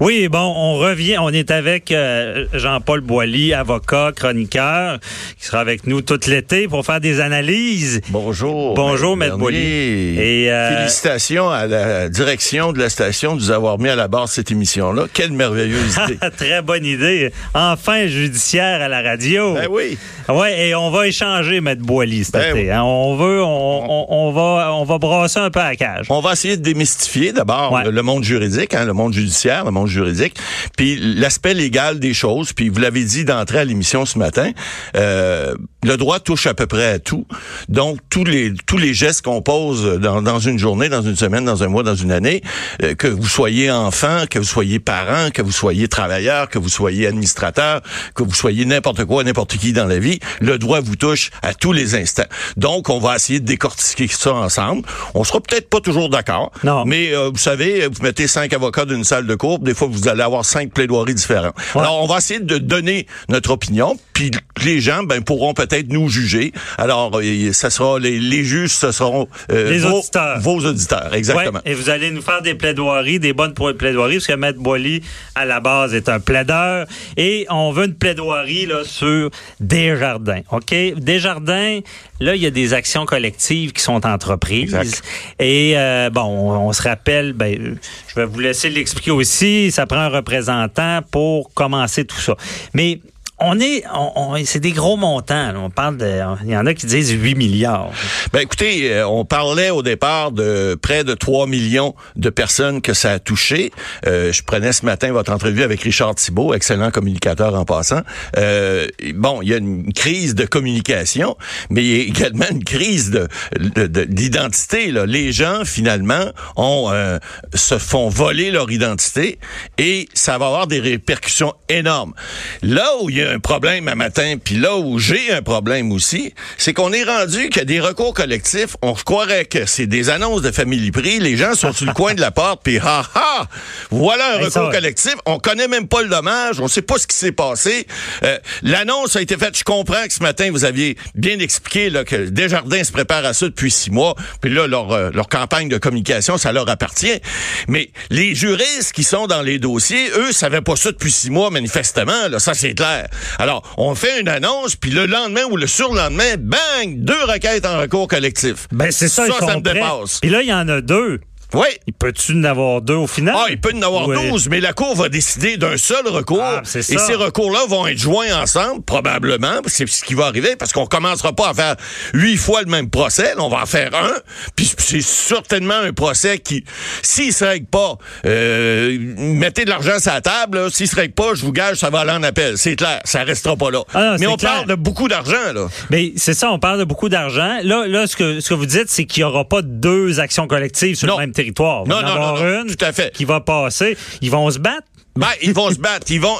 Oui, bon, on revient. On est avec euh, Jean-Paul Boilly, avocat, chroniqueur, qui sera avec nous tout l'été pour faire des analyses. Bonjour. Bonjour, Maître Boilly. Et euh, Félicitations à la direction de la station de nous avoir mis à la barre cette émission-là. Quelle merveilleuse idée. Très bonne idée. Enfin, judiciaire à la radio. Ben oui. Ouais, et on va échanger, Maître Boilly, cet ben été. Hein. On veut, on, on, va, on va brasser un peu à la cage. On va essayer de démystifier d'abord le monde juridique, hein, le monde judiciaire, le monde juridique, puis l'aspect légal des choses. Puis vous l'avez dit d'entrée à l'émission ce matin, euh, le droit touche à peu près à tout. Donc tous les tous les gestes qu'on pose dans, dans une journée, dans une semaine, dans un mois, dans une année, euh, que vous soyez enfant, que vous soyez parent, que vous soyez travailleur, que vous soyez administrateur, que vous soyez n'importe quoi, n'importe qui dans la vie, le droit vous touche à tous les instants. Donc on va essayer de décortiquer ça ensemble. On sera peut-être pas toujours d'accord, mais euh, vous savez, vous mettez cinq avocats d'une salle de cours, des fois vous allez avoir cinq plaidoiries différentes. Alors on va essayer de donner notre opinion, puis les gens ben pourront peut-être nous juger. Alors euh, ça sera les, les juges, ce seront euh, les vos, auditeurs. vos auditeurs, exactement. et vous allez nous faire des plaidoiries, des bonnes plaidoiries, parce que Maître Boily à la base est un plaideur, et on veut une plaidoirie là sur Desjardins. Ok, Desjardins, là il y a des actions collectives qui sont entreprises, et euh, bon, on, se rappelle, ben je vais vous laisser l'expliquer aussi. Ça prend un représentant pour commencer tout ça, mais on est, on, c'est des gros montants. On parle il y en a qui disent 8 milliards. Ben écoutez, euh, on parlait au départ de près de 3 millions de personnes que ça a touché. Euh, je prenais ce matin votre entrevue avec Richard Thibault, excellent communicateur en passant. Euh, bon, il y a une crise de communication, mais il y a également une crise de, d'identité. Les gens finalement se font voler leur identité et ça va avoir des répercussions énormes. Là où il y a un problème un matin, puis là où j'ai un problème aussi, c'est qu'on est rendu qu'il y a des recours collectifs. On croirait que c'est des annonces de famille prix. Les gens sont sur le coin de la porte, puis ha ha, voilà un recours collectif. On connaît même pas le dommage, on sait pas ce qui s'est passé. Euh, l'annonce a été faite. Je comprends que ce matin vous aviez bien expliqué là, que Desjardins se prépare à ça depuis six mois, puis là leur euh, leur campagne de communication, ça leur appartient. Mais les juristes qui sont dans les dossiers, eux, savaient pas ça depuis six mois manifestement. Là, ça c'est clair. Alors, on fait une annonce, puis le lendemain ou le surlendemain, bang, deux requêtes en recours collectif. Ben c'est ça, ça, ça me dépasse. Puis là, il y en a deux. Oui. Il peut-tu en avoir deux au final? Ah, il peut en avoir douze, mais la Cour va décider d'un seul recours. Ah, et ces recours-là vont être joints ensemble, probablement. C'est ce qui va arriver, parce qu'on commencera pas à faire huit fois le même procès. on va en faire un. Puis c'est certainement un procès qui, s'il se règle pas, euh, mettez de l'argent sur la table. S'il se règle pas, je vous gage, ça va aller en appel. C'est clair, ça restera pas là. Ah mais on parle de beaucoup d'argent, là. Mais c'est ça, on parle de beaucoup d'argent. Là, là, ce que, ce que vous dites, c'est qu'il y aura pas deux actions collectives sur le même territoire. Non, non, non, une tout à fait. qui va passer. Ils vont se battre. Ben, ils vont se battre. Ils vont.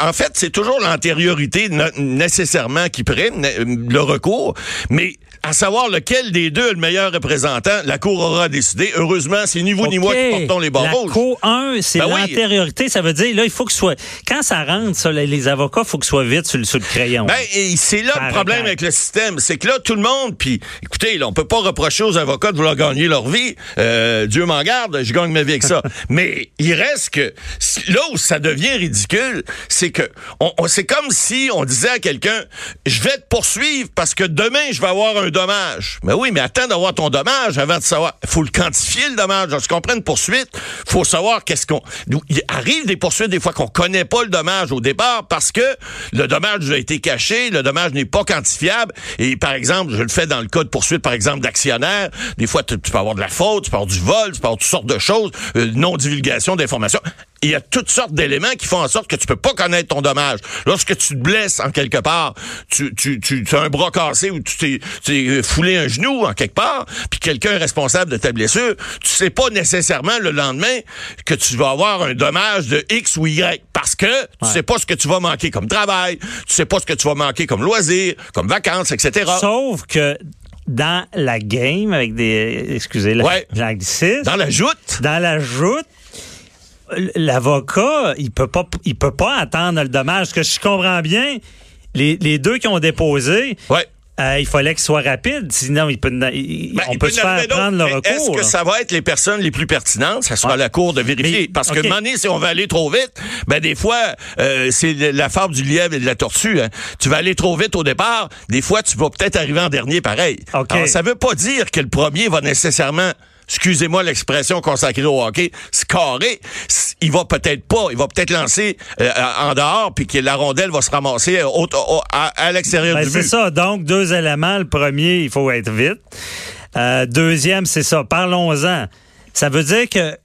en fait, c'est toujours l'antériorité nécessairement qui prime le recours, mais à savoir lequel des deux est le meilleur représentant, la Cour aura décidé. Heureusement, c'est ni vous ni moi qui portons les barreaux. La Cour 1, c'est ben l'antériorité. Ça veut dire, là, il faut que ce soit... Quand ça rentre, ça, les avocats, il faut que ce soit vite sur le, crayon. Ben, c'est là le problème avec le système. C'est que là, tout le monde, puis écoutez, là, on peut pas reprocher aux avocats de vouloir gagner leur vie. Euh, Dieu m'en garde, je gagne ma vie avec ça. Mais il reste que là où ça devient ridicule, c'est que on, c'est comme si on disait à quelqu'un, je vais te poursuivre parce que demain, je vais avoir un dommage. Mais oui, mais attends d'avoir ton dommage avant de savoir. Il faut le quantifier, le dommage. Lorsqu'on prend une poursuite, faut savoir qu'est-ce qu'on... Il arrive des poursuites des fois qu'on connaît pas le dommage au départ parce que le dommage a été caché, le dommage n'est pas quantifiable. Et par exemple, je le fais dans le cas de poursuite, par exemple, d'actionnaire. Des fois, tu, peux avoir de la faute, tu peux avoir du vol, tu peux avoir toutes sortes de choses, euh, non-divulgation d'informations il y a toutes sortes d'éléments qui font en sorte que tu peux pas connaître ton dommage. Lorsque tu te blesses en quelque part, tu, tu, tu as un bras cassé ou tu t'es foulé un genou en quelque part, puis quelqu'un est responsable de ta blessure, tu sais pas nécessairement le lendemain que tu vas avoir un dommage de X ou Y parce que tu sais pas ce que tu vas manquer comme travail, tu sais pas ce que tu vas manquer comme loisir, comme vacances, etc. Sauf que dans la game avec des excusez la ouais. dans la joute dans la joute l'avocat, il peut pas, il peut pas attendre le dommage. Ce que je comprends bien, les, les deux qui ont déposé, ouais euh, il fallait qu'il soit rapide, sinon il peut, il, Ben, on il peut peut se faire prendre le mais Est-ce recours. que ça va être les personnes les plus pertinentes? Ça sera Ouais. à la cour de vérifier. Mais- Parce que, donné, si on va aller trop vite, ben des fois, euh, c'est la fable du lièvre et de la tortue. hein. Tu vas aller trop vite au départ. Des fois, tu vas peut-être arriver en dernier pareil. OK. Alors, ça veut pas dire que le premier va nécessairement excusez-moi l'expression consacrée au hockey, scorer, il va peut-être pas, il va peut-être lancer euh, en dehors, puis que la rondelle va se ramasser euh, au- au- à, à l'extérieur Ben, du c'est ça. Donc, deux éléments. Le premier, il faut être vite. Euh, deuxième, c'est ça. Parlons-en. Ça veut dire que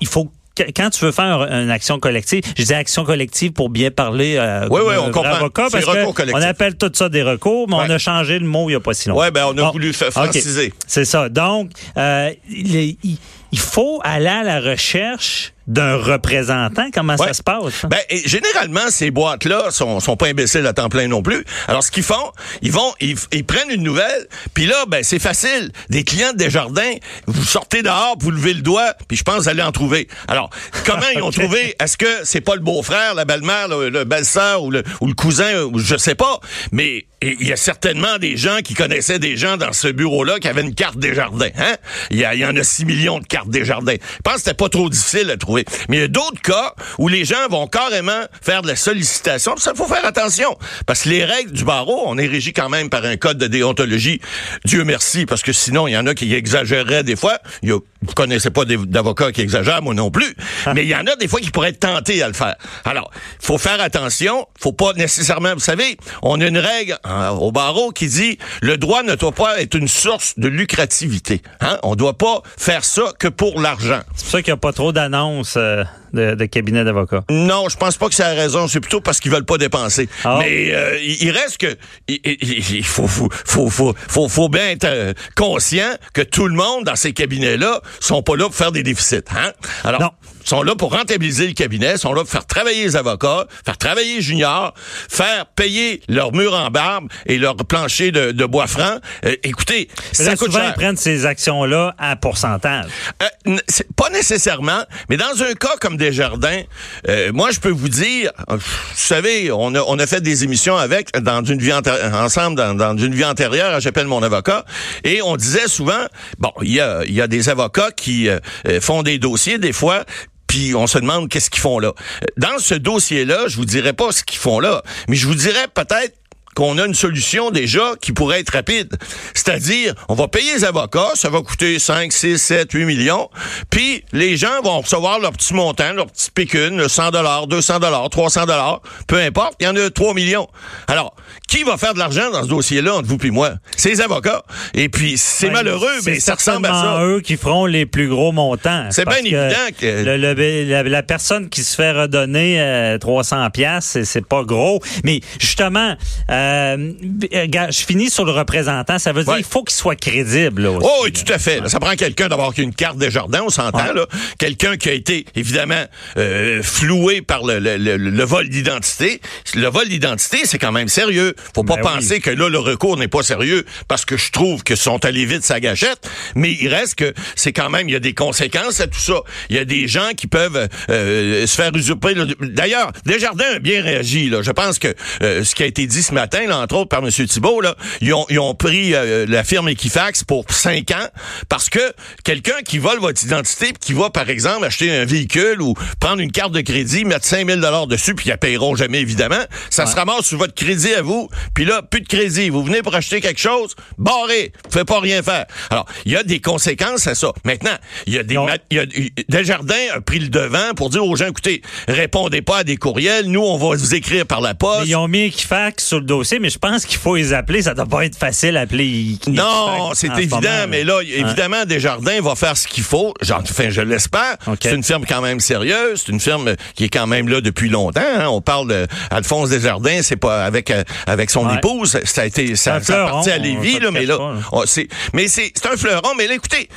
il faut quand tu veux faire une action collective, je dis action collective pour bien parler euh, Oui, oui, on un comprend. avocat, parce que recours collectif. on appelle tout ça des recours, mais Ouais. on a changé le mot il n'y a pas si longtemps. Ouais, ben on a Bon. voulu franciser. C'est ça. Donc, euh, il faut aller à la recherche d'un représentant? Comment Ouais. ça se passe? hein? Ben, et généralement, ces boîtes-là sont, sont pas imbéciles à temps plein non plus. Alors, ce qu'ils font, ils vont, ils, ils prennent une nouvelle, puis là, ben, c'est facile. Des clients de Desjardins, vous sortez dehors, vous levez le doigt, puis je pense que vous allez en trouver. Alors, comment ils ont trouvé? Est-ce que c'est pas le beau-frère, la belle-mère, le, le belle-sœur ou le, ou le cousin, ou je sais pas, mais il y a certainement des gens qui connaissaient des gens dans ce bureau-là qui avaient une carte Desjardins. Hein? Il y, a- il y en a 6 millions de cartes Desjardins. Je pense que c'était pas trop difficile à trouver. Mais il y a d'autres cas où les gens vont carrément faire de la sollicitation. Ça, faut faire attention. Parce que les règles du barreau, on est régi quand même par un code de déontologie. Dieu merci, parce que sinon, il y en a qui exagéreraient des fois. Il y a, vous connaissez pas d'avocats qui exagèrent, moi non plus. Mais il y en a des fois qui pourraient être tentés à le faire. Alors, faut faire attention. Faut pas nécessairement, vous savez, on a une règle hein, au barreau qui dit le droit ne doit pas être une source de lucrativité. Hein? On doit pas faire ça que pour l'argent. C'est pour ça qu'il n'y a pas trop d'annonces euh, de, de cabinet d'avocats? Non, je pense pas que c'est la raison. C'est plutôt parce qu'ils veulent pas dépenser. Ah. Mais euh, il reste que il, il- il faut, faut, faut, faut, faut, faut bien être euh, conscient que tout le monde dans ces cabinets-là sont pas là pour faire des déficits. Hein? Alors, Non. Sont là pour rentabiliser le cabinet, sont là pour faire travailler les avocats, faire travailler les juniors, faire payer leurs murs en barbe et leur plancher de, de bois franc. Euh, écoutez, Mais ça là, coûte souvent, cher. ils prennent ces actions-là à pourcentage. Euh, pas nécessairement, mais dans un cas comme Desjardins, euh, moi je peux vous dire, euh, vous savez, on a, on a fait des émissions avec dans une vie ensemble dans, dans une vie antérieure, j'appelle mon avocat, et on disait souvent, bon, il y a, il y a des avocats qui euh, font des dossiers des fois. Puis on se demande qu'est-ce qu'ils font là. Dans ce dossier-là, je vous dirais pas ce qu'ils font là, mais je vous dirais peut-être qu'on a une solution déjà qui pourrait être rapide. C'est-à-dire, on va payer les avocats, ça va coûter 5, 6, 7, 8 millions, puis les gens vont recevoir leur petit montant, leur petit pécune, le 100 dollars, 200 dollars, 300 dollars, peu importe, il y en a 3 millions. Alors, qui va faire de l'argent dans ce dossier-là entre vous et moi? C'est les avocats. Et puis, c'est Ouais, malheureux, mais ça ressemble à ça. eux qui feront les plus gros montants. C'est bien évident que- le- le- la, la personne qui se fait redonner euh, 300 pièces, c'est, pas gros. Mais justement, euh, je finis sur le représentant. Ça veut dire Ouais. qu'il faut qu'il soit crédible. Là, aussi, Oh oui, tout à fait. Ça prend quelqu'un d'abord qui a une carte des jardins, on s'entend là. Quelqu'un qui a été évidemment euh, floué par le- le vol d'identité. Le vol d'identité, c'est quand même sérieux. Faut pas Ben oui. penser que là le recours n'est pas sérieux parce que je trouve que sont allés vite sa gâchette. Mais il reste que c'est quand même il y a des conséquences à tout ça. Il y a des gens qui peuvent euh, se faire usurper. le- D'ailleurs, Desjardins a bien réagi. Là. Je pense que euh, ce qui a été dit ce matin, là, entre autres par M. Thibault, là, ils ont, ils ont pris euh, la firme Equifax pour cinq ans parce que quelqu'un qui vole votre identité qui va, par exemple, acheter un véhicule ou prendre une carte de crédit, mettre 5000 dollars dessus, puis ils la paieront jamais, évidemment, ça se ramasse sur votre crédit à vous, puis là, plus de crédit. Vous venez pour acheter quelque chose, barré, vous pouvez pas rien faire. Alors, il y a des conséquences à ça. Maintenant, il y a des... Y a, Desjardins a pris le devant pour dire aux gens, écoutez, répondez pas à des courriels, nous, on va vous écrire par la poste. Mais Ils ont mis Equifax sur le dossier, mais je pense qu'il faut les appeler. Ça doit pas être facile d'appeler Equifax Non, c'est ce évident, mais là, évidemment, Desjardins va faire ce qu'il faut. Enfin, je l'espère. C'est une firme quand même sérieuse. C'est une firme qui est quand même là depuis longtemps. hein. On parle de Alphonse Desjardins, c'est pas avec euh, avec son Ouais. épouse. Ça a été ça, ça appartient à Lévis, là, mais là, c'est mais c'est c'est un fleuron. Mais là, écoutez.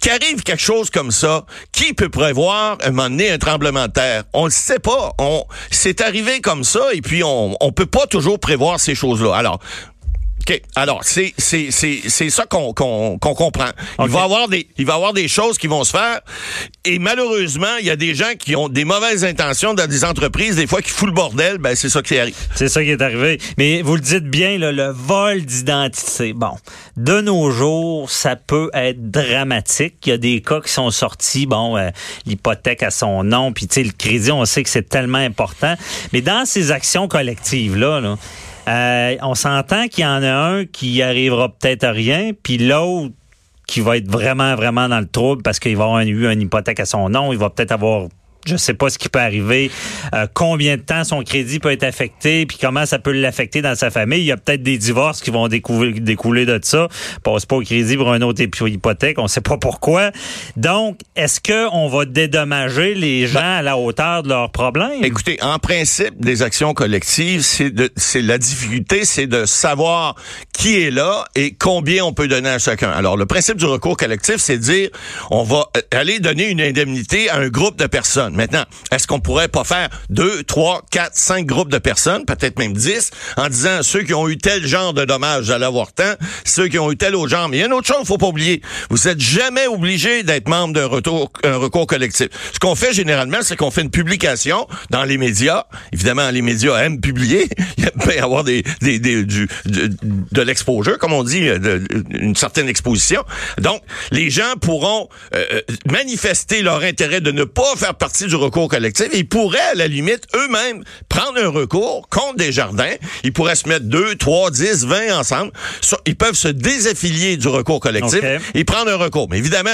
Qu'arrive quelque chose comme ça, qui peut prévoir un moment donné un tremblement de terre? On le sait pas. On c'est arrivé comme ça et puis on on peut pas toujours prévoir ces choses-là. Alors OK. Alors, c'est c'est c'est c'est ça qu'on qu'on qu'on comprend. Il va avoir des il va avoir des choses qui vont se faire et malheureusement, il y a des gens qui ont des mauvaises intentions dans des entreprises des fois qui foutent le bordel, ben c'est ça qui arrive. C'est ça qui est arrivé. Mais vous le dites bien là, le vol d'identité. Bon, de nos jours, ça peut être dramatique. Il y a des cas qui sont sortis, bon, euh, l'hypothèque à son nom, puis tu sais le crédit, on sait que c'est tellement important. Mais dans ces actions collectives là, là euh, on s'entend qu'il y en a un qui arrivera peut-être à rien, puis l'autre qui va être vraiment, vraiment dans le trouble parce qu'il va avoir eu une hypothèque à son nom, il va peut-être avoir je sais pas ce qui peut arriver, euh, combien de temps son crédit peut être affecté, puis comment ça peut l'affecter dans sa famille. Il y a peut-être des divorces qui vont découler, découler de ça. Passe pas au crédit pour un autre hypothèque, on sait pas pourquoi. Donc, est-ce que on va dédommager les gens ben, à la hauteur de leurs problèmes? Écoutez, en principe, des actions collectives, c'est de, c'est la difficulté, c'est de savoir qui est là et combien on peut donner à chacun. Alors, le principe du recours collectif, c'est de dire, on va euh, aller donner une indemnité à un groupe de personnes. Maintenant, est-ce qu'on pourrait pas faire deux, trois, quatre, cinq groupes de personnes, peut-être même dix, en disant ceux qui ont eu tel genre de dommages à l'avortement, ceux qui ont eu tel autre genre. Mais il y a une autre chose, faut pas oublier. Vous êtes jamais obligé d'être membre d'un recours collectif. Ce qu'on fait généralement, c'est qu'on fait une publication dans les médias. Évidemment, les médias aiment publier. il peut y avoir des, des, du, de, l'exposure, comme on dit, une certaine exposition. Donc, les gens pourront euh, euh, manifester leur intérêt de ne pas faire partie du recours collectif. Ils pourraient, à la limite, eux-mêmes prendre un recours contre des jardins. Ils pourraient se mettre deux, trois, dix, vingt ensemble. Ils peuvent se désaffilier du recours collectif et prendre un recours. Mais évidemment,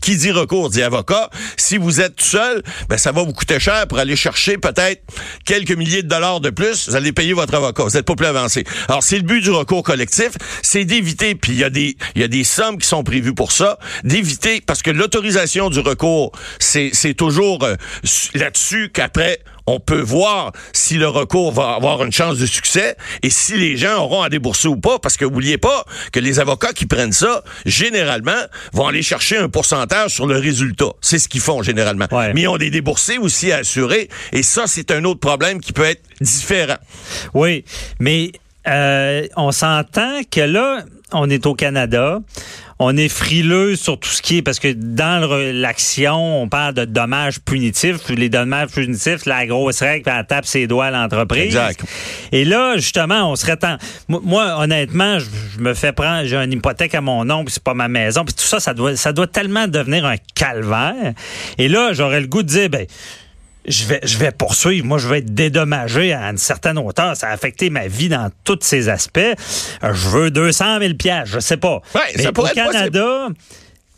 qui dit recours dit avocat. Si vous êtes tout seul, ben ça va vous coûter cher pour aller chercher peut-être quelques milliers de dollars de plus. Vous allez payer votre avocat. Vous n'êtes pas plus avancé. Alors c'est le but du recours collectif, c'est d'éviter. Puis il y a des il y a des sommes qui sont prévues pour ça, d'éviter parce que l'autorisation du recours, c'est c'est toujours euh, là-dessus qu'après on peut voir si le recours va avoir une chance de succès et si les gens auront à débourser ou pas. Parce que n'oubliez pas que les avocats qui prennent ça, généralement, vont aller chercher un pourcentage sur le résultat. C'est ce qu'ils font généralement. Mais ils ont des déboursés aussi à assurer. Et ça, c'est un autre problème qui peut être différent. Oui, mais euh, on s'entend que là, on est au Canada on est frileux sur tout ce qui est parce que dans l'action, on parle de dommages punitifs. Les dommages punitifs, la grosse règle, elle tape ses doigts à l'entreprise. Exact. Et là, justement, on serait tant. Moi, honnêtement, je, me fais prendre, j'ai une hypothèque à mon nom, puis c'est pas ma maison, puis tout ça, ça doit, ça doit tellement devenir un calvaire. Et là, j'aurais le goût de dire, ben je vais, je vais poursuivre. Moi, je vais être dédommagé à une certaine hauteur. Ça a affecté ma vie dans tous ses aspects. Euh, je veux 200 000 pièces, je sais pas. Ouais, Mais ça au Canada,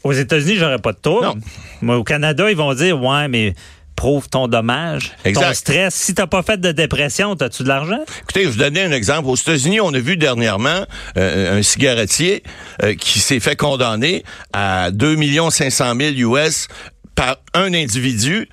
aux États-Unis, j'aurais pas de tour. Mais au Canada, ils vont dire, ouais, mais prouve ton dommage, ton stress. Si t'as pas fait de dépression, as-tu de l'argent? Écoutez, je vous donner un exemple. Aux États-Unis, on a vu dernièrement euh, un cigarettier euh, qui s'est fait condamner à 2 500 000 US par un individu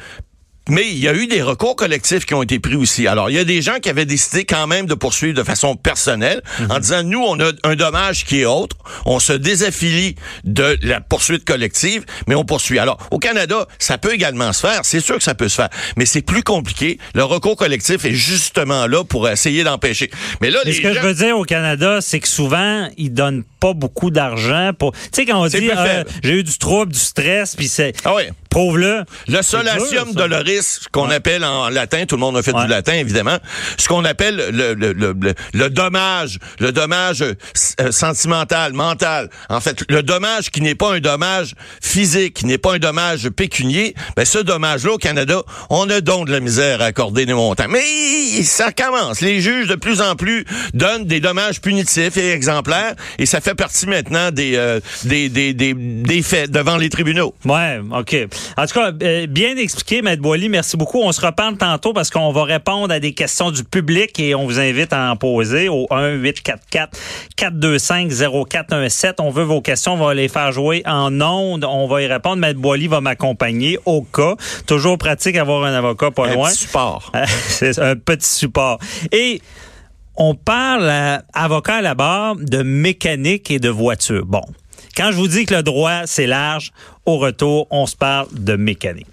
mais il y a eu des recours collectifs qui ont été pris aussi. Alors, il y a des gens qui avaient décidé quand même de poursuivre de façon personnelle en mhm. disant, nous, on a un dommage qui est autre, on se désaffilie de la poursuite collective, mais on poursuit. Alors, au Canada, ça peut également se faire, c'est sûr que ça peut se faire, mais c'est plus compliqué. Le recours collectif est justement là pour essayer d'empêcher. Mais là, ce que je veux dire au Canada, c'est que souvent, ils donnent pas beaucoup d'argent pour... Tu sais, quand on dit, euh, j'ai eu du trouble, du stress, puis c'est... Ah oui. Prouve-le. Le solatium ce qu'on appelle en latin, tout le monde a fait du latin évidemment, ce qu'on appelle le, le, le, le, dommage, le dommage euh, sentimental, mental. En fait, le dommage qui n'est pas un dommage physique, qui n'est pas un dommage pécunier, ben ce dommage-là au Canada, on a donc de la misère à accorder des montants. Mais ça commence. Les juges de plus en plus donnent des dommages punitifs et exemplaires, et ça fait partie maintenant des euh, des, des, des, des faits devant les tribunaux. Ouais, ok. En tout cas, euh, bien expliqué, Maître Boily. Merci beaucoup. On se reparle tantôt parce qu'on va répondre à des questions du public et on vous invite à en poser au 1-844-425-0417. On veut vos questions. On va les faire jouer en ondes. On va y répondre. Maître Boily va m'accompagner au cas. Toujours pratique d'avoir un avocat pas loin. Un petit support. C'est un petit support. Et on parle, à, avocat à la barre, de mécanique et de voiture. Bon. Quand je vous dis que le droit, c'est large, au retour, on se parle de mécanique.